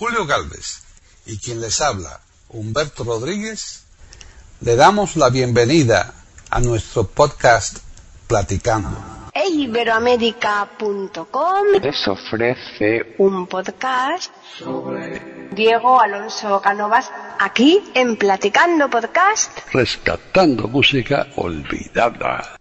Julio Galvez y quien les habla, Humberto Rodríguez, le damos la bienvenida a nuestro podcast Platicando. Iberoamérica.com les ofrece un podcast sobre Diego Alonso Canovas aquí en Platicando Podcast. rescatando música olvidada.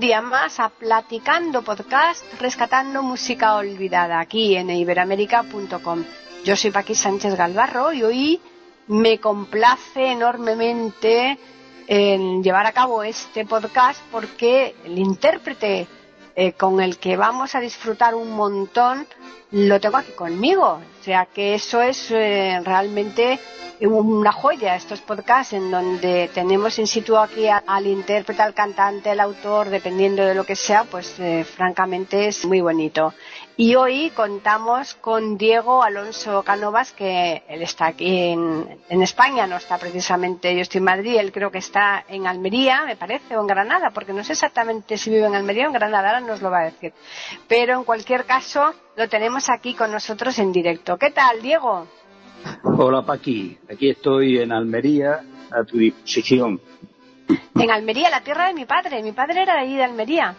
Día más a Platicando Podcast, rescatando música olvidada aquí en iberoamérica.com. Yo soy Paqui Sánchez Galvarro y hoy me complace enormemente en llevar a cabo este podcast porque el intérprete eh, con el que vamos a disfrutar un montón lo tengo aquí conmigo. O sea que eso es eh, realmente una joya, estos podcasts en donde tenemos in situ aquí al intérprete, al cantante, al autor, dependiendo de lo que sea, pues eh, francamente es muy bonito. Y hoy contamos con Diego Alonso Canovas, que él está aquí en, en España, no está precisamente, yo estoy en Madrid, él creo que está en Almería, me parece, o en Granada, porque no sé exactamente si vive en Almería o en Granada, ahora nos lo va a decir. Pero en cualquier caso, lo tenemos aquí con nosotros en directo. ¿Qué tal, Diego? Hola Paqui, aquí estoy en Almería a tu disposición. En Almería, la tierra de mi padre. Mi padre era de ahí de Almería.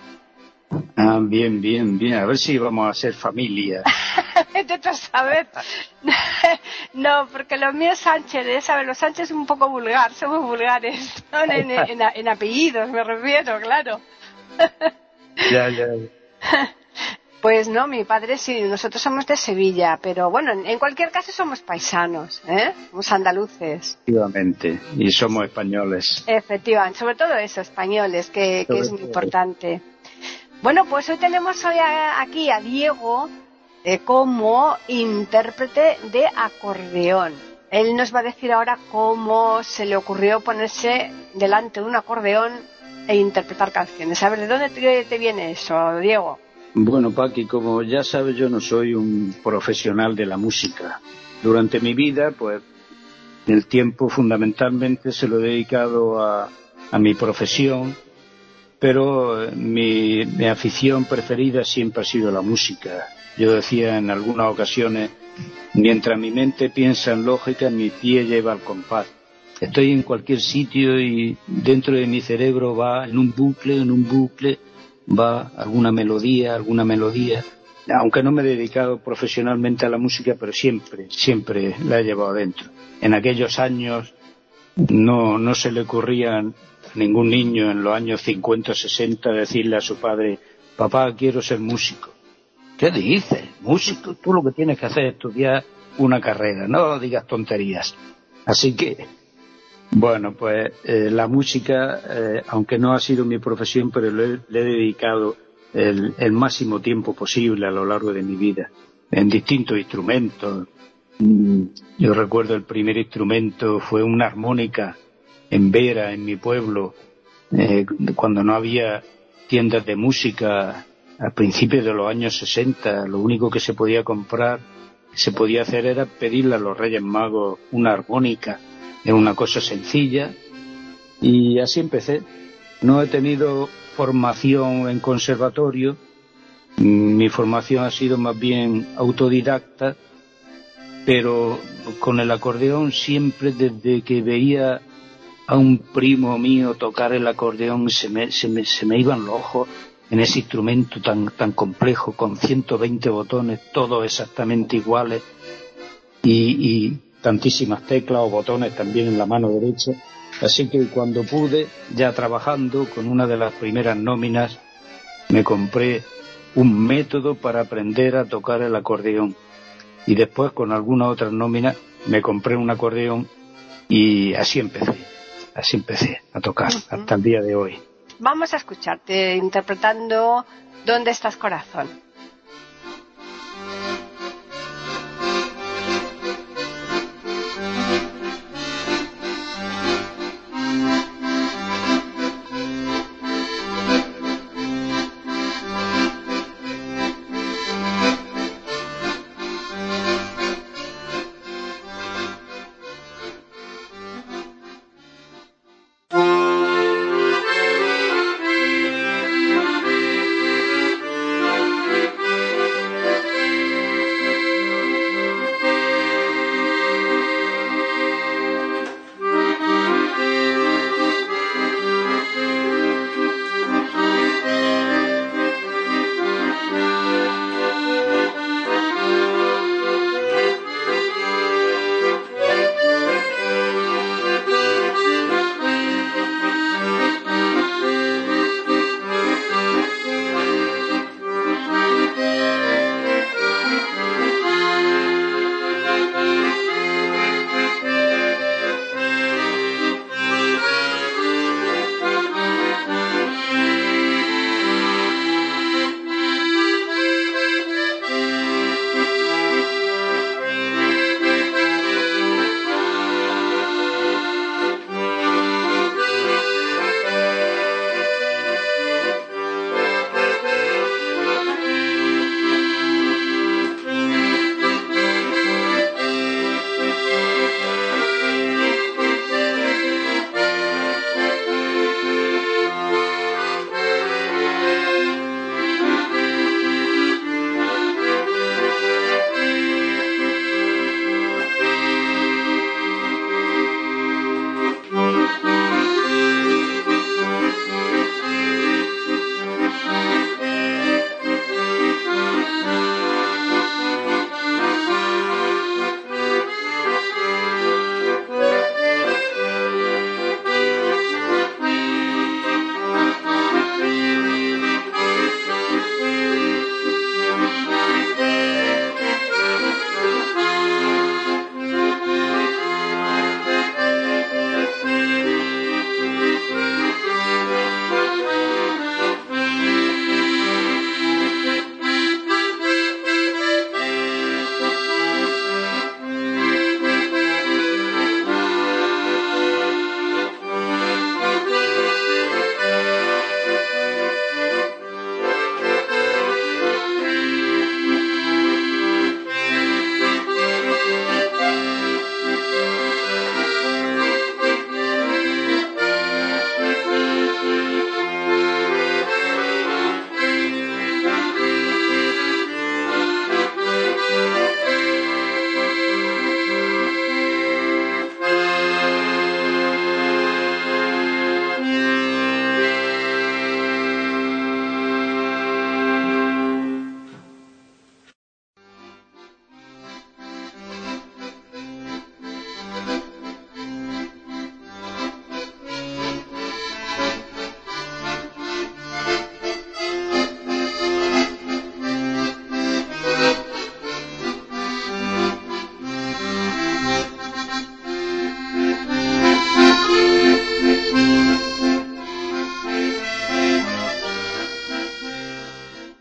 Ah, bien, bien, bien, a ver si vamos a ser familia. A saber. No, porque lo mío es Sánchez, ¿eh? ¿sabes? Los Sánchez es un poco vulgar, somos vulgares. ¿no? En, en- en apellidos me refiero, claro. ya, ya. Pues no, mi padre sí, nosotros somos de Sevilla, pero bueno, en, cualquier caso somos paisanos, ¿eh? Somos andaluces. Efectivamente, y somos españoles. Efectivamente, sobre todo eso, españoles, que, es muy importante. Bueno, pues hoy tenemos hoy a- aquí a Diego eh, como intérprete de acordeón. Él nos va a decir ahora cómo se le ocurrió ponerse delante de un acordeón e interpretar canciones. A ver, ¿de dónde te, te viene eso, Diego? Bueno, Paqui, como ya sabes, yo no soy un profesional de la música. Durante mi vida, pues, el tiempo fundamentalmente se lo he dedicado a, a mi profesión, pero eh, mi, afición preferida siempre ha sido la música. Yo decía en algunas ocasiones, mientras mi mente piensa en lógica, mi pie lleva al compás. Estoy en cualquier sitio y dentro de mi cerebro va en un bucle, en un bucle, va alguna melodía, alguna melodía. Aunque no me he dedicado profesionalmente a la música, pero siempre, siempre la he llevado dentro. En aquellos años no, no se le ocurría a ningún niño en los años 50 o 60 decirle a su padre, papá, quiero ser músico. ¿Qué dices? Músico, tú lo que tienes que hacer es estudiar una carrera, no digas tonterías. Así que, bueno, pues eh, la música, eh, aunque no ha sido mi profesión, pero le, le he dedicado el, el máximo tiempo posible a lo largo de mi vida, en distintos instrumentos. Mm, Yo recuerdo el primer instrumento fue una armónica en Vera, en mi pueblo, eh, cuando no había tiendas de música a principios de los años 60, lo único que se podía comprar, se podía hacer era pedirle a los Reyes Magos una armónica, era una cosa sencilla, y así empecé. No he tenido formación en conservatorio, mi formación ha sido más bien autodidacta, pero con el acordeón siempre desde que veía a un primo mío tocar el acordeón se me, se me, se me iban los ojos en ese instrumento tan, tan complejo, con 120 botones, todos exactamente iguales, y, y tantísimas teclas o botones también en la mano derecha. Así que cuando pude, ya trabajando con una de las primeras nóminas, me compré un método para aprender a tocar el acordeón. Y después, con alguna otra nómina, me compré un acordeón y así empecé, así empecé a tocar hasta el día de hoy. Vamos a escucharte interpretando ¿Dónde estás corazón?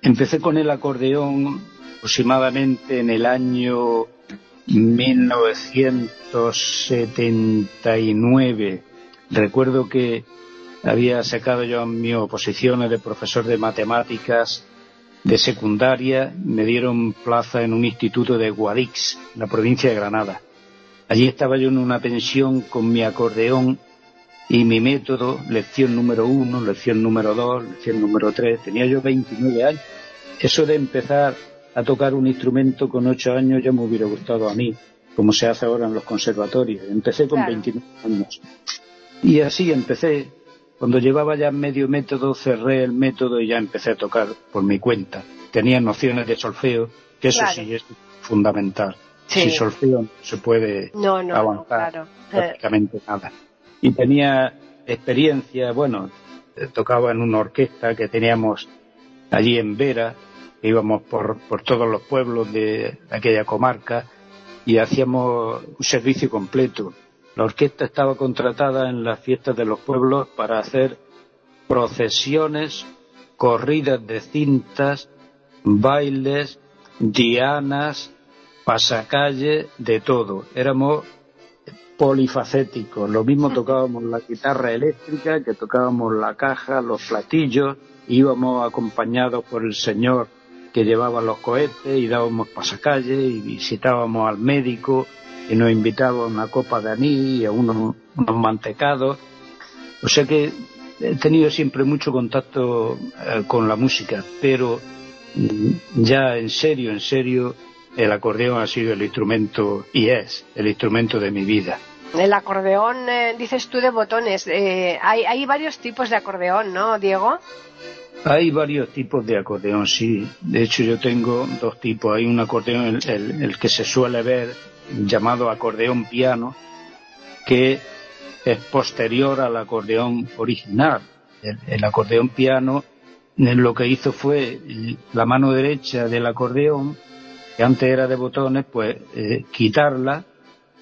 Empecé con el acordeón aproximadamente en el año 1979. Recuerdo que había sacado yo mi oposiciones de profesor de matemáticas de secundaria, me dieron plaza en un instituto de Guadix, en la provincia de Granada. Allí estaba yo en una pensión con mi acordeón y mi método, lección número uno, lección número dos, lección número tres. Tenía yo 29 años eso de empezar a tocar un instrumento con ocho años ya me hubiera gustado a mí, como se hace ahora en los conservatorios. Empecé con 29 años. Y así empecé. Cuando llevaba ya medio método, cerré el método y ya empecé a tocar por mi cuenta. Tenía nociones de solfeo, que eso sí es fundamental. Sin solfeo no se puede avanzar prácticamente nada. Y tenía experiencia, bueno, tocaba en una orquesta que teníamos allí en Vera, íbamos por, por todos los pueblos de aquella comarca y hacíamos un servicio completo. La orquesta estaba contratada en las fiestas de los pueblos para hacer procesiones, corridas de cintas, bailes, dianas, pasacalle, de todo. Éramos polifacéticos. Lo mismo tocábamos la guitarra eléctrica, que tocábamos la caja, los platillos, íbamos acompañados por el señor que llevaba los cohetes y dábamos pasacalle y visitábamos al médico y nos invitaba a una copa de anís y a unos, unos mantecados. O sea que he tenido siempre mucho contacto eh, con la música, pero mm, ya en serio, en serio, el acordeón ha sido el instrumento y es el instrumento de mi vida. El acordeón, eh, dices tú, de botones. Eh, hay, hay varios tipos de acordeón, ¿no, Diego? Hay varios tipos de acordeón, sí. De hecho, yo tengo dos tipos. Hay un acordeón, el, que se suele ver llamado acordeón piano, que es posterior al acordeón original. El, el acordeón piano lo que hizo fue la mano derecha del acordeón, que antes era de botones, pues eh, quitarla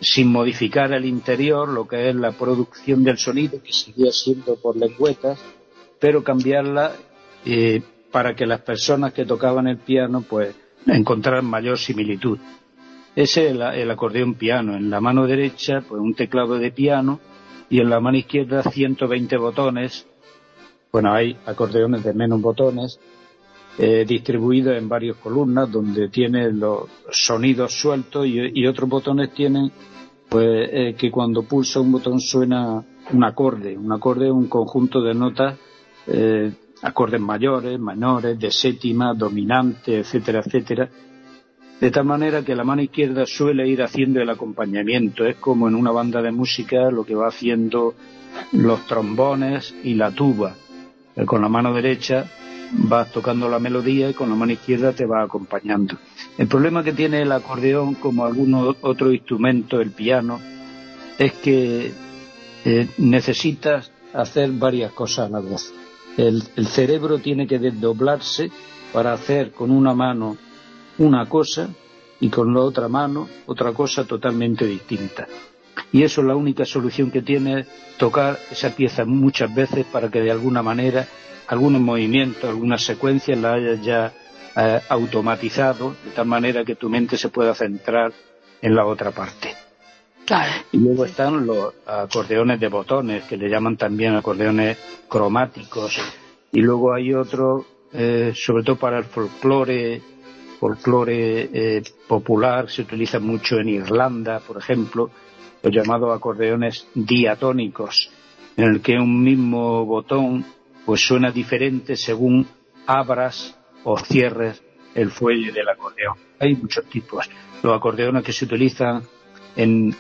sin modificar el interior, lo que es la producción del sonido, que seguía siendo por lengüetas, pero cambiarla eh, para que las personas que tocaban el piano pues encontraran mayor similitud. Ese es el, el, acordeón piano. En la mano derecha, pues un teclado de piano y en la mano izquierda 120 botones. Bueno, hay acordeones de menos botones eh, distribuidos en varias columnas donde tiene los sonidos sueltos y, y otros botones tienen pues eh, que cuando pulsa un botón suena un acorde. Un acorde es un conjunto de notas eh, acordes mayores, menores, de séptima, dominante, etcétera, etcétera, de tal manera que la mano izquierda suele ir haciendo el acompañamiento, es como en una banda de música lo que va haciendo los trombones y la tuba. Con la mano derecha vas tocando la melodía y con la mano izquierda te va acompañando. El problema que tiene el acordeón, como algunos otros instrumentos, el piano, es que eh, necesitas hacer varias cosas a la vez. El, cerebro tiene que desdoblarse para hacer con una mano una cosa y con la otra mano otra cosa totalmente distinta. Y eso es la única solución que tiene tocar esa pieza muchas veces para que de alguna manera algunos movimientos, algunas secuencias las hayas ya eh, automatizado de tal manera que tu mente se pueda centrar en la otra parte. Claro. Y luego están los acordeones de botones, que le llaman también acordeones cromáticos. Y luego hay otro, eh, sobre todo para el folclore, folclore eh, popular, se utiliza mucho en Irlanda, por ejemplo, los llamados acordeones diatónicos, en el que un mismo botón pues suena diferente según abras o cierres el fuelle del acordeón. Hay muchos tipos. Los acordeones que se utilizan en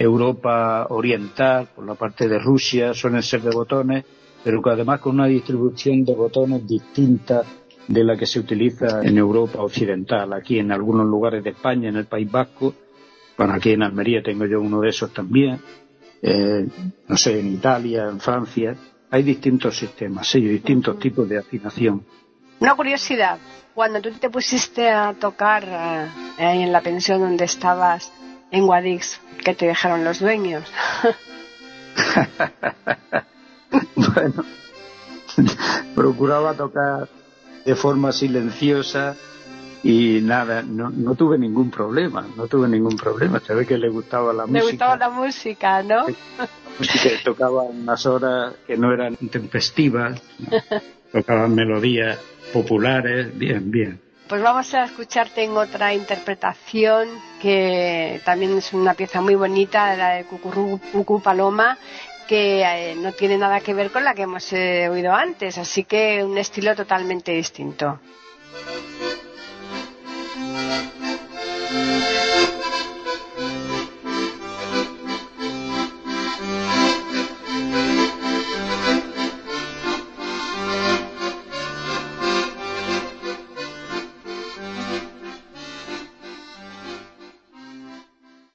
Europa Oriental, por la parte de Rusia, suelen ser de botones, pero que además con una distribución de botones distinta de la que se utiliza en Europa Occidental. Aquí en algunos lugares de España, en el País Vasco, bueno, aquí en Almería tengo yo uno de esos también, eh, no sé, en Italia, en Francia, hay distintos sistemas, sí, distintos tipos de afinación. Una curiosidad, cuando tú te pusiste a tocar eh, en la pensión donde estabas, en Guadix, ¿qué te dejaron los dueños? bueno, procuraba tocar de forma silenciosa y nada, no, no tuve ningún problema, no tuve ningún problema. Se ve que le gustaba la Le música. gustaba la música, ¿no? que tocaba unas horas que no eran tempestivas, tocaban melodías populares, bien, bien. Pues vamos a escucharte en otra interpretación que también es una pieza muy bonita, la de Cucurú Paloma, que eh, no tiene nada que ver con la que hemos eh, oído antes, así que un estilo totalmente distinto.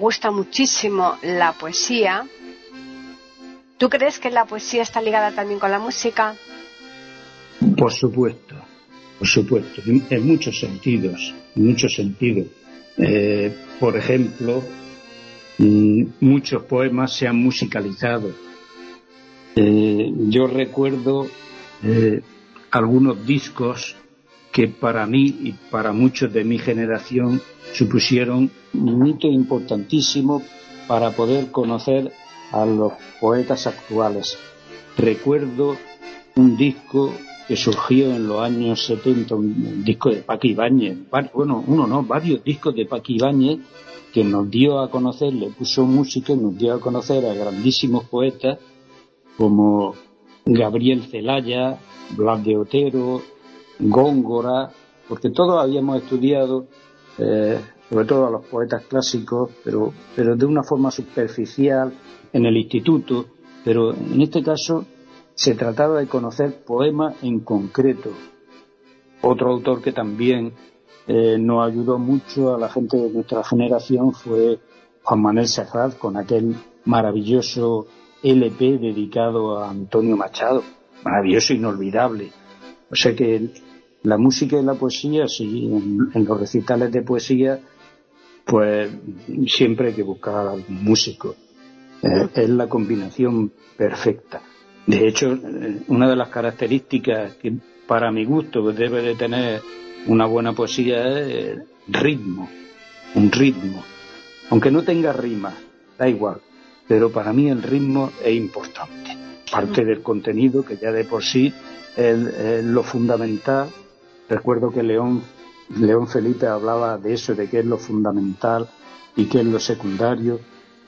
gusta muchísimo la poesía. ¿Tú crees que la poesía está ligada también con la música? Por supuesto, por supuesto, en muchos sentidos, en muchos sentidos. Eh, por ejemplo, mm, muchos poemas se han musicalizado. Eh, yo recuerdo eh, algunos discos que para mí y para muchos de mi generación supusieron un hito importantísimo para poder conocer a los poetas actuales. Recuerdo un disco que surgió en los años 70, un disco de Paqui Ibáñez, bueno, uno no, varios discos de Paqui Ibáñez que nos dio a conocer, le puso música nos dio a conocer a grandísimos poetas como Gabriel Celaya, Blas de Otero, Góngora, porque todos habíamos estudiado, eh, sobre todo a los poetas clásicos, pero, pero de una forma superficial en el instituto, pero en este caso se trataba de conocer poemas en concreto. Otro autor que también eh, nos ayudó mucho a la gente de nuestra generación fue Juan Manuel Serrat con aquel maravilloso LP dedicado a Antonio Machado, maravilloso, inolvidable. O sea que la música y la poesía, sí, en, los recitales de poesía, pues siempre hay que buscar al músico. Eh, es la combinación perfecta. De hecho, eh, una de las características que para mi gusto debe de tener una buena poesía es el ritmo, un ritmo. Aunque no tenga rima, da igual, pero para mí el ritmo es importante. Parte del contenido que ya de por sí es lo fundamental Recuerdo que León, León Felipe hablaba de eso, de qué es lo fundamental y qué es lo secundario,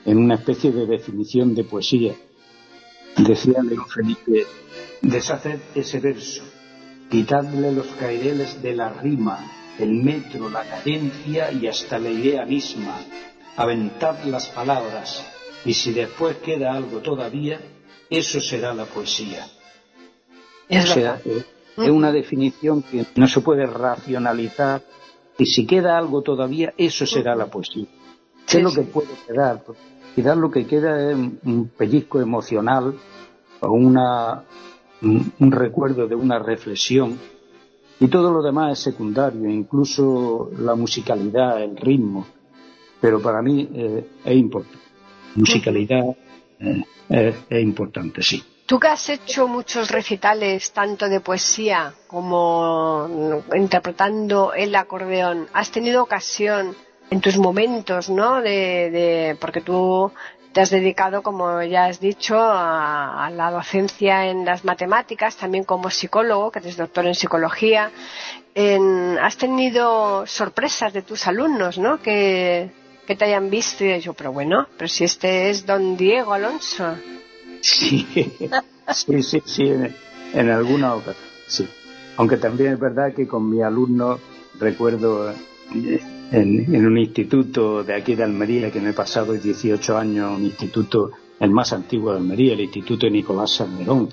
en una especie de definición de poesía. Decía León Felipe, deshaced ese verso, quitadle los caireles de la rima, el metro, la cadencia y hasta la idea misma, aventad las palabras, y si después queda algo todavía, eso será la poesía. Es verdad. Eh, es una definición que no se puede racionalizar y si queda algo todavía, eso será la poesía. ¿Qué es lo que puede quedar? Quizás lo que queda es un pellizco emocional o una, un recuerdo de una reflexión y todo lo demás es secundario, incluso la musicalidad, el ritmo. Pero para mí eh, es importante. Musicalidad eh, es importante, sí. Tú que has hecho muchos recitales, tanto de poesía como interpretando el acordeón, has tenido ocasión en tus momentos, ¿no? De, porque tú te has dedicado, como ya has dicho, a, la docencia en las matemáticas, también como psicólogo, que eres doctor en psicología. has tenido sorpresas de tus alumnos, ¿no? Que, que te hayan visto y yo, pero bueno, pero si este es don Diego Alonso. Sí, sí, sí, sí, en, alguna ocasión, sí. Aunque también es verdad que con mi alumno recuerdo eh, en, un instituto de aquí de Almería, que me he pasado 18 años, un instituto, el más antiguo de Almería, el Instituto Nicolás Salmerón,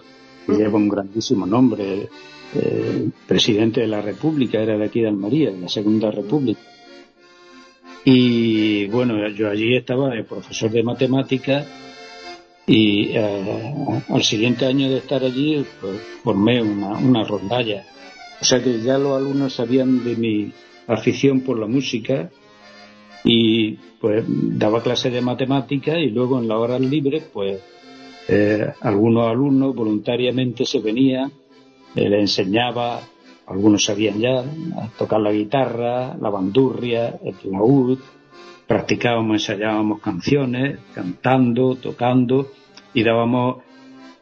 que lleva un grandísimo nombre, eh, presidente de la República, era de aquí de Almería, de la Segunda República. Y bueno, yo allí estaba de profesor de matemáticas y eh, al siguiente año de estar allí pues, formé una, rondalla. O sea que ya los alumnos sabían de mi afición por la música y pues daba clases de matemáticas y luego en las horas libres pues eh, algunos alumnos voluntariamente se venían, eh, les enseñaba, algunos sabían ya a tocar la guitarra, la bandurria, el laúd, practicábamos, ensayábamos canciones, cantando, tocando y dábamos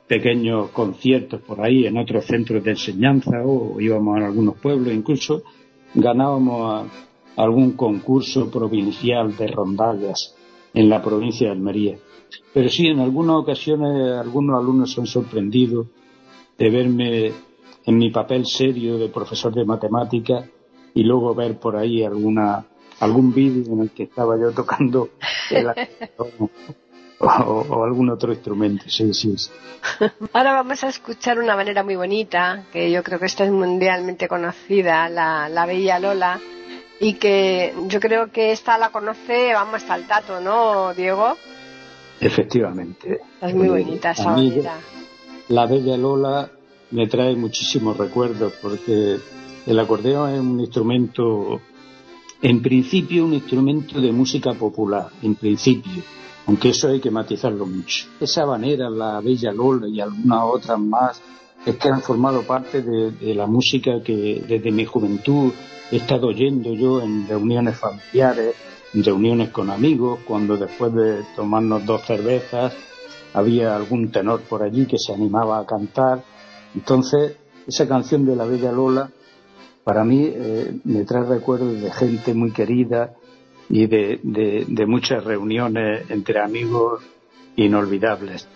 pequeños conciertos por ahí en otros centros de enseñanza o íbamos a algunos pueblos, incluso ganábamos algún concurso provincial de rondallas en la provincia de Almería. Pero sí, en algunas ocasiones algunos alumnos se han sorprendido de verme en mi papel serio de profesor de matemáticas y luego ver por ahí alguna algún vídeo en el que estaba yo tocando el o, algún otro instrumento, sí, sí, Ahora vamos a escuchar una manera muy bonita, que yo creo que esta es mundialmente conocida, la, la Bella Lola, y que yo creo que esta la conoce, vamos, hasta el tato, ¿no, Diego? Efectivamente. Es muy bonita esa bonita. La Bella Lola me trae muchísimos recuerdos porque el acordeón es un instrumento, en principio, un instrumento de música popular, en principio, aunque eso hay que matizarlo mucho. Esa manera, la Bella Lola y algunas otras más, es que han formado parte de, la música que desde mi juventud he estado oyendo yo en reuniones familiares, en reuniones con amigos, cuando después de tomarnos dos cervezas había algún tenor por allí que se animaba a cantar. Entonces, esa canción de la Bella Lola para mí eh, me trae recuerdos de gente muy querida y de, de muchas reuniones entre amigos inolvidables.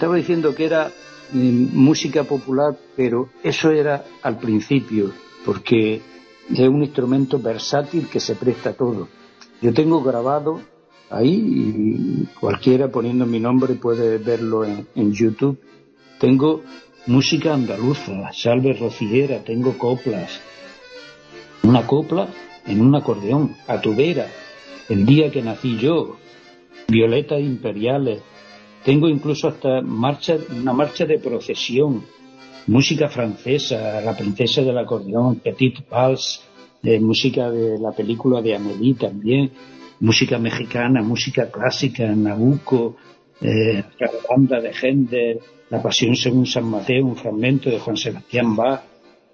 Estaba diciendo que era mm, música popular, pero eso era al principio, porque es un instrumento versátil que se presta a todo. Yo tengo grabado ahí, y cualquiera poniendo mi nombre puede verlo en, YouTube, tengo música andaluza, salve rociera, tengo coplas, una copla en un acordeón, a tu vera, el día que nací yo, violetas imperiales, tengo incluso hasta marcha, una marcha de procesión, música francesa, La princesa del acordeón, Petit Vals, de música de la película de Amélie también, música mexicana, música clásica, Nabucco, eh, la banda de Händel, La pasión según San Mateo, un fragmento de Juan Sebastián Bach,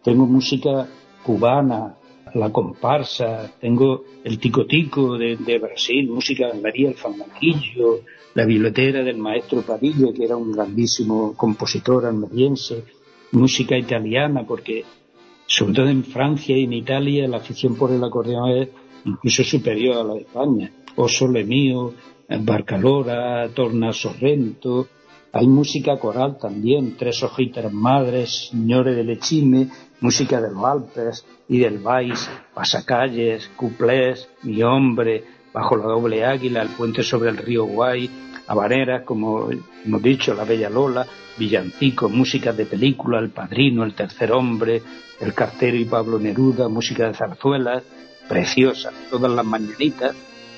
tengo música cubana, la comparsa, tengo el tico tico de, Brasil, música de María el Fandanguillo, la biblioteca del maestro Padilla, que era un grandísimo compositor almeriense, música italiana, porque sobre todo en Francia y en Italia la afición por el acordeón es incluso superior a la de España. O Sole Mío, Barcalora, Torna Sorrento, hay música coral también, Tres hojitas madres, Señores de Lechime, música de los Alpes y del Vais, pasacalles, cuplés, Mi hombre, Bajo la doble águila, El puente sobre el río Guay, habaneras, como hemos dicho, La Bella Lola, villancicos, música de película, El Padrino, El Tercer Hombre, El Cartero y Pablo Neruda, música de zarzuelas, preciosa, todas las mañanitas,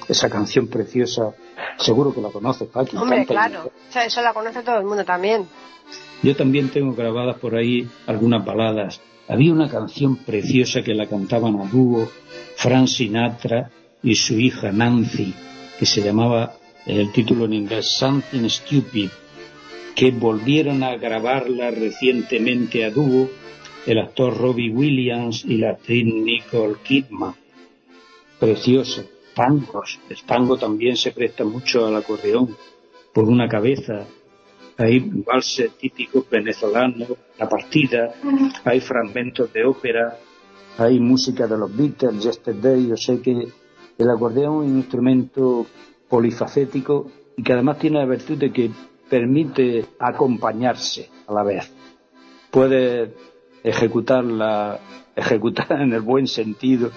esa canción preciosa Seguro que la conoces, Paqui. Hombre, claro. O sea, eso la conoce todo el mundo también. Yo también tengo grabadas por ahí algunas baladas. Había una canción preciosa que la cantaban a dúo Frank Sinatra y su hija Nancy, que se llamaba, el título en inglés, Something Stupid, que volvieron a grabarla recientemente a dúo el actor Robbie Williams y la actriz Nicole Kidman. Preciosa El tango también se presta mucho al acordeón por una cabeza. Hay valses típicos venezolanos, la partida, hay fragmentos de ópera, hay música de los Beatles, Yesterday. Yo sé que el acordeón es un instrumento polifacético y que además tiene la virtud de que permite acompañarse a la vez. Puede ejecutarla, ejecutar en el buen sentido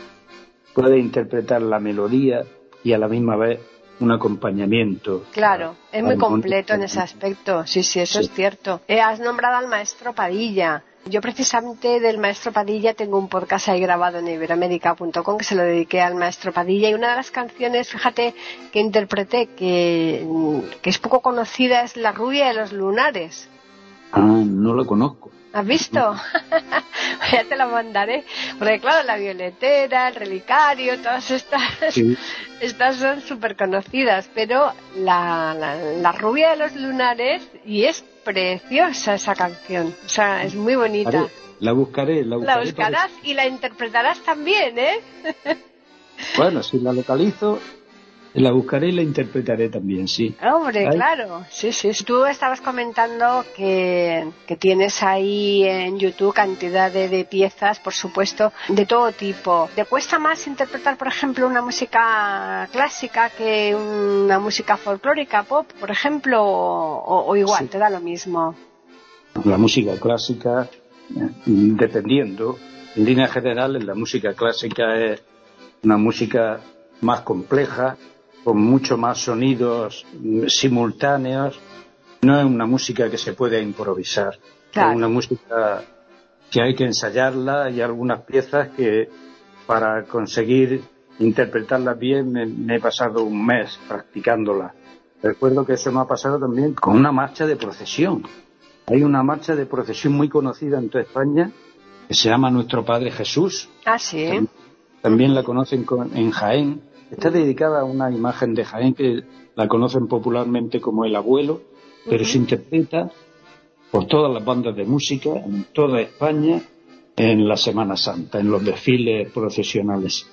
puede interpretar la melodía y a la misma vez un acompañamiento. Claro, es muy completo en ese aspecto. Sí, sí, eso es cierto. Eh, has nombrado al maestro Padilla. Yo precisamente del maestro Padilla tengo un podcast ahí grabado en iberamérica.com que se lo dediqué al maestro Padilla y una de las canciones, fíjate, que interpreté, que, que es poco conocida, es La rubia de los lunares. Ah, no lo conozco. ¿Has visto? ya te la mandaré. Porque claro, la violetera, el relicario, todas estas, estas son súper conocidas. Pero la, la, rubia de los lunares, y es preciosa esa canción. O sea, es muy bonita. La buscaré, la buscaré. La buscarás y la interpretarás también, ¿eh? bueno, si la localizo, la buscaré y la interpretaré también, sí. Hombre, claro. Sí, sí. Tú estabas comentando que, tienes ahí en YouTube cantidad de, piezas, por supuesto, de todo tipo. ¿Te cuesta más interpretar, por ejemplo, una música clásica que una música folclórica, pop, por ejemplo, o, igual, te da lo mismo? La música clásica, dependiendo, en línea general, la música clásica es una música más compleja, con mucho más sonidos simultáneos. No es una música que se puede improvisar. Es una música que hay que ensayarla y algunas piezas que para conseguir interpretarlas bien me, he pasado un mes practicándola. Recuerdo que eso me ha pasado también con una marcha de procesión. Hay una marcha de procesión muy conocida en toda España que se llama Nuestro Padre Jesús. Ah, sí. También, la conocen en Jaén Está dedicada a una imagen de Jaén que la conocen popularmente como el abuelo, pero se interpreta por todas las bandas de música en toda España en la Semana Santa, en los desfiles procesionales.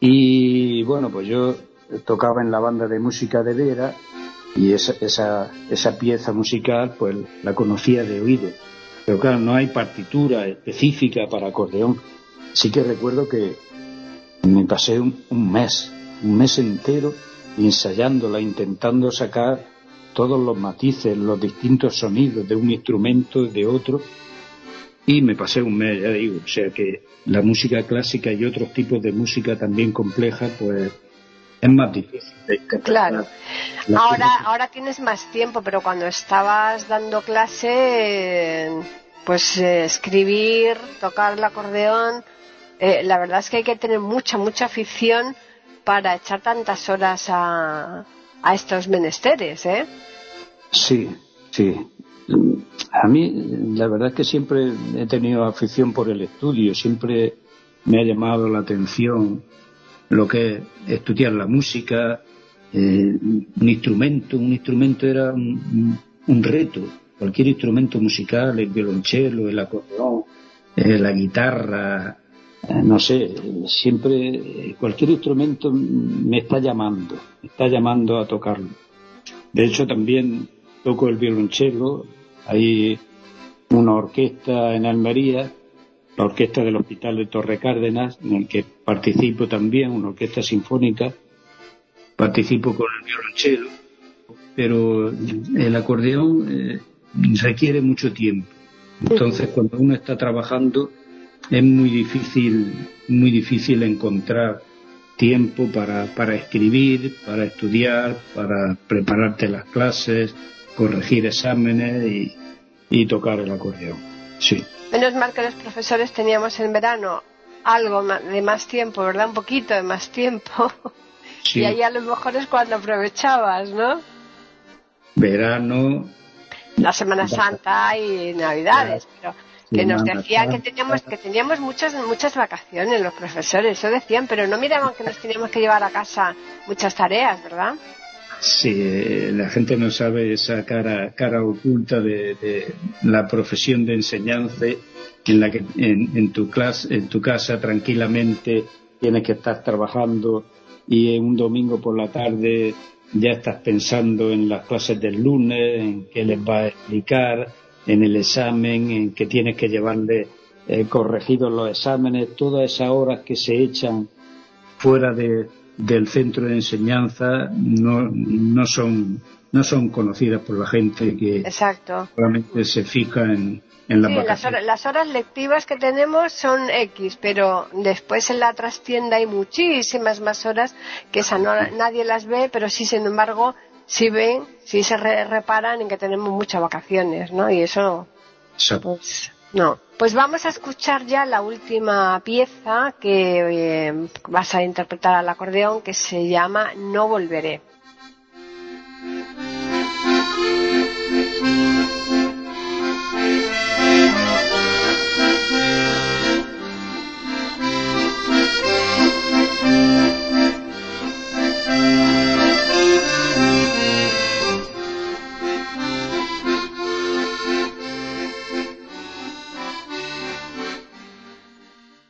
Y bueno, pues yo tocaba en la banda de música de Vera y esa, esa, esa pieza musical pues la conocía de oído. Pero claro, no hay partitura específica para acordeón. Sí que recuerdo que me pasé un mes un mes entero ensayándola, intentando sacar todos los matices, los distintos sonidos de un instrumento, de otro, y me pasé un mes, ya digo, o sea que la música clásica y otros tipos de música también compleja, pues es más difícil Claro. Ahora, ahora tienes más tiempo, pero cuando estabas dando clase, pues eh, escribir, tocar el acordeón, eh, la verdad es que hay que tener mucha, mucha afición para echar tantas horas a, a estos menesteres, ¿eh? Sí, sí. A mí, la verdad es que siempre he tenido afición por el estudio, siempre me ha llamado la atención lo que es estudiar la música, eh, un instrumento, un instrumento era un, reto, cualquier instrumento musical, el violonchelo, el acordeón, eh, la guitarra, no sé, siempre cualquier instrumento me está llamando, me está llamando a tocarlo. De hecho, también toco el violonchelo, hay una orquesta en Almería, la orquesta del Hospital de Torre Cárdenas, en el que participo también, una orquesta sinfónica, participo con el violonchelo, pero el acordeón eh, requiere mucho tiempo. Entonces, cuando uno está trabajando, es muy difícil, muy difícil encontrar tiempo para, para escribir, para estudiar, para prepararte las clases, corregir exámenes y, y tocar el acordeón. Sí. Menos mal que los profesores teníamos en verano algo de más tiempo, ¿verdad? Un poquito de más tiempo. Y ahí a lo mejor es cuando aprovechabas, ¿no? Verano. La Semana Santa y Navidades, pero que nos decían que teníamos que teníamos muchas muchas vacaciones los profesores, eso decían, pero no miraban que nos teníamos que llevar a casa muchas tareas, ¿verdad? Sí, la gente no sabe esa cara, cara oculta de, la profesión de enseñanza en la que en, tu clase, en tu casa tranquilamente tienes que estar trabajando y en un domingo por la tarde ya estás pensando en las clases del lunes, en qué les va a explicar, en el examen, en que tienes que llevarle eh, corregidos los exámenes, todas esas horas que se echan fuera de, del centro de enseñanza no, no son no son conocidas por la gente que solamente se fija en, en la sí, las, horas, las horas lectivas que tenemos son X, pero después en la trastienda hay muchísimas más horas que esa no, nadie las ve, pero sí, sin embargo, sí ven, sí se reparan en que tenemos muchas vacaciones, ¿no? Y eso, pues, no. Pues vamos a escuchar ya la última pieza que eh, vas a interpretar al acordeón que se llama No Volveré.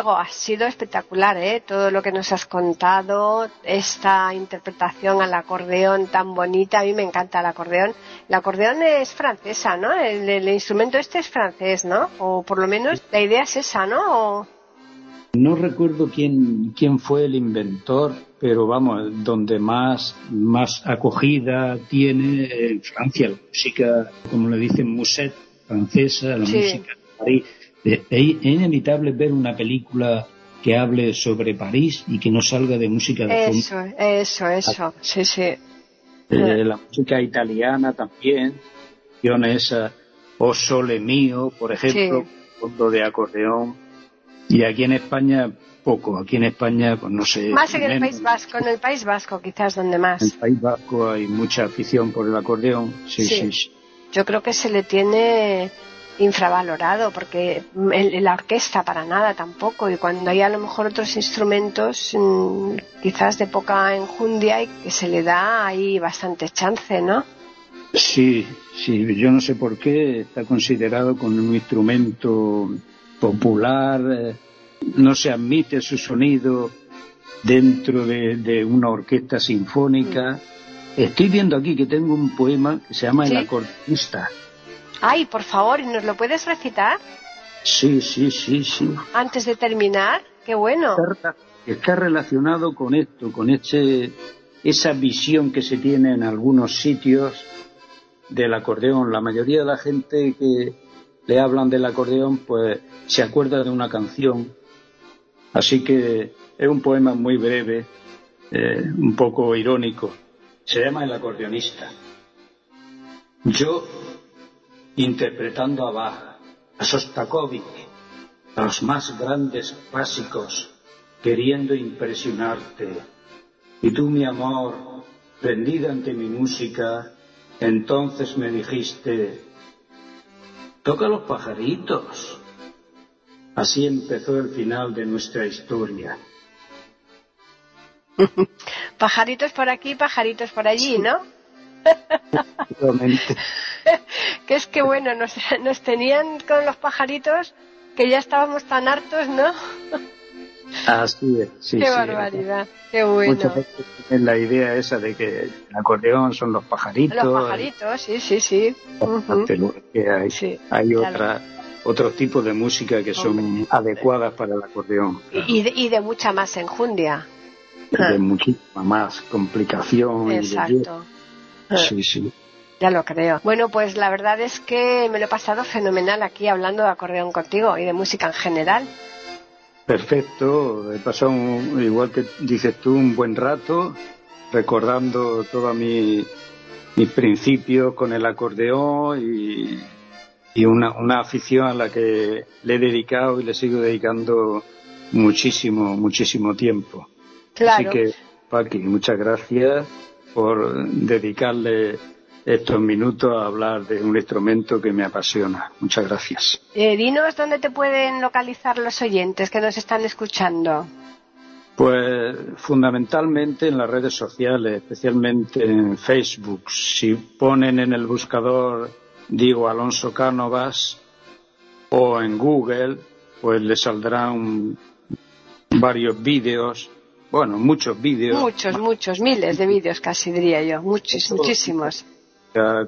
Diego, ha sido espectacular, ¿eh? Todo lo que nos has contado, esta interpretación al acordeón tan bonita, a mí me encanta el acordeón. El acordeón es francesa, ¿no? El, instrumento este es francés, ¿no? O por lo menos la idea es esa, ¿no? No recuerdo quién, quién fue el inventor, pero vamos, donde más, más acogida tiene en Francia la música, como le dicen, musette francesa, la música de París es inevitable ver una película que hable sobre París y que no salga de música de Eso, eso, eso, sí, sí. Eh, la música italiana también, esa, O Sole Mío, por ejemplo, fondo de acordeón. Y aquí en España, poco. Aquí en España, pues no sé. Más en el País Vasco, en el País Vasco quizás donde más. En el País Vasco hay mucha afición por el acordeón, sí. sí. sí. Yo creo que se le tiene infravalorado porque la orquesta para nada tampoco y cuando hay a lo mejor otros instrumentos mm, quizás de poca enjundia y que se le da ahí bastante chance, ¿no? Sí, sí, yo no sé por qué está considerado como un instrumento popular, eh, no se admite su sonido dentro de, una orquesta sinfónica. Estoy viendo aquí que tengo un poema que se llama El acordeonista Ay, por favor, ¿y nos lo puedes recitar? Sí, sí, sí, sí. Antes de terminar, qué bueno. Está, relacionado con esto, con este, esa visión que se tiene en algunos sitios del acordeón. La mayoría de la gente que le hablan del acordeón, pues se acuerda de una canción. Así que es un poema muy breve, eh, un poco irónico. Se llama El acordeonista. Yo interpretando a Bach, a Sostakovich, a los más grandes clásicos, queriendo impresionarte. Y tú, mi amor, prendida ante mi música, entonces me dijiste, toca los pajaritos. Así empezó el final de nuestra historia. pajaritos por aquí, pajaritos por allí, ¿no? que es que bueno, nos, nos tenían con los pajaritos que ya estábamos tan hartos, ¿no? Así es, sí, Qué barbaridad, qué bueno. Muchas veces la idea esa de que el acordeón son los pajaritos. Los pajaritos, sí, sí, sí. hay, hay otra, otros tipos de música que son adecuadas para el acordeón. Y, de, y de mucha más enjundia. De muchísima más complicación. Exacto. Sí, sí. Ya lo creo. Bueno, pues la verdad es que me lo he pasado fenomenal aquí hablando de acordeón contigo y de música en general. Perfecto, he pasado, igual que dices tú, un buen rato recordando todos mis principios con el acordeón y, y una, una afición a la que le he dedicado y le sigo dedicando muchísimo, muchísimo tiempo. Claro. Así que, Paqui, muchas gracias por dedicarle estos minutos a hablar de un instrumento que me apasiona. Muchas gracias. Eh, dinos dónde te pueden localizar los oyentes que nos están escuchando. Pues fundamentalmente en las redes sociales, especialmente en Facebook. Si ponen en el buscador Diego Alonso Cánovas o en Google, pues le saldrán varios vídeos bueno, muchos vídeos. Muchos, muchos, miles de vídeos casi diría yo, muchos, muchísimos.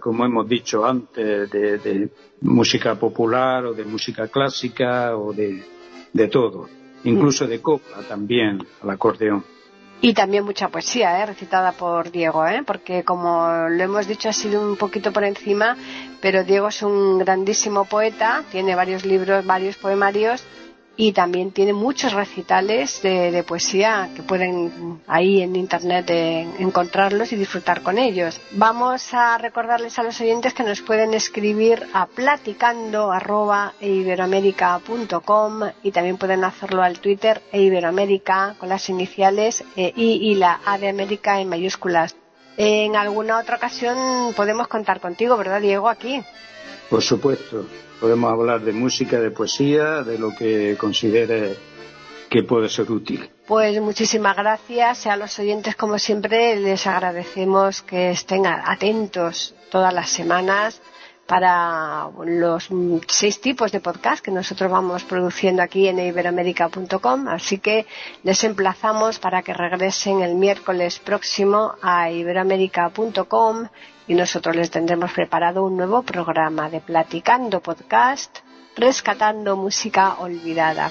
Como hemos dicho antes, de, música popular o de música clásica o de, de todo, incluso de copla también, al acordeón. Y también mucha poesía, ¿eh? recitada por Diego, ¿eh? porque como lo hemos dicho ha sido un poquito por encima, pero Diego es un grandísimo poeta, tiene varios libros, varios poemarios y también tiene muchos recitales de, poesía que pueden ahí en internet encontrarlos y disfrutar con ellos. Vamos a recordarles a los oyentes que nos pueden escribir a platicando y también pueden hacerlo al Twitter e Iberoamérica con las iniciales e y la A de América en mayúsculas. En alguna otra ocasión podemos contar contigo, ¿verdad, Diego? Aquí. Por supuesto podemos hablar de música, de poesía, de lo que considere que puede ser útil. Pues muchísimas gracias a los oyentes, como siempre, les agradecemos que estén atentos todas las semanas para los seis tipos de podcast que nosotros vamos produciendo aquí en iberoamérica.com. Así que les emplazamos para que regresen el miércoles próximo a iberoamérica.com y nosotros les tendremos preparado un nuevo programa de Platicando Podcast, rescatando música olvidada.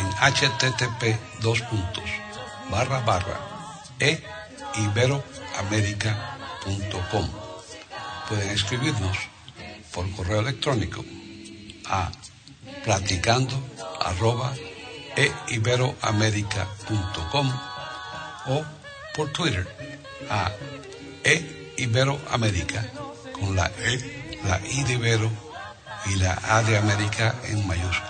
en http dos puntos barra barra e. Pueden escribirnos por correo electrónico a platicando e o por Twitter a e con la e, la i de Ibero y la A de América en mayúsculas.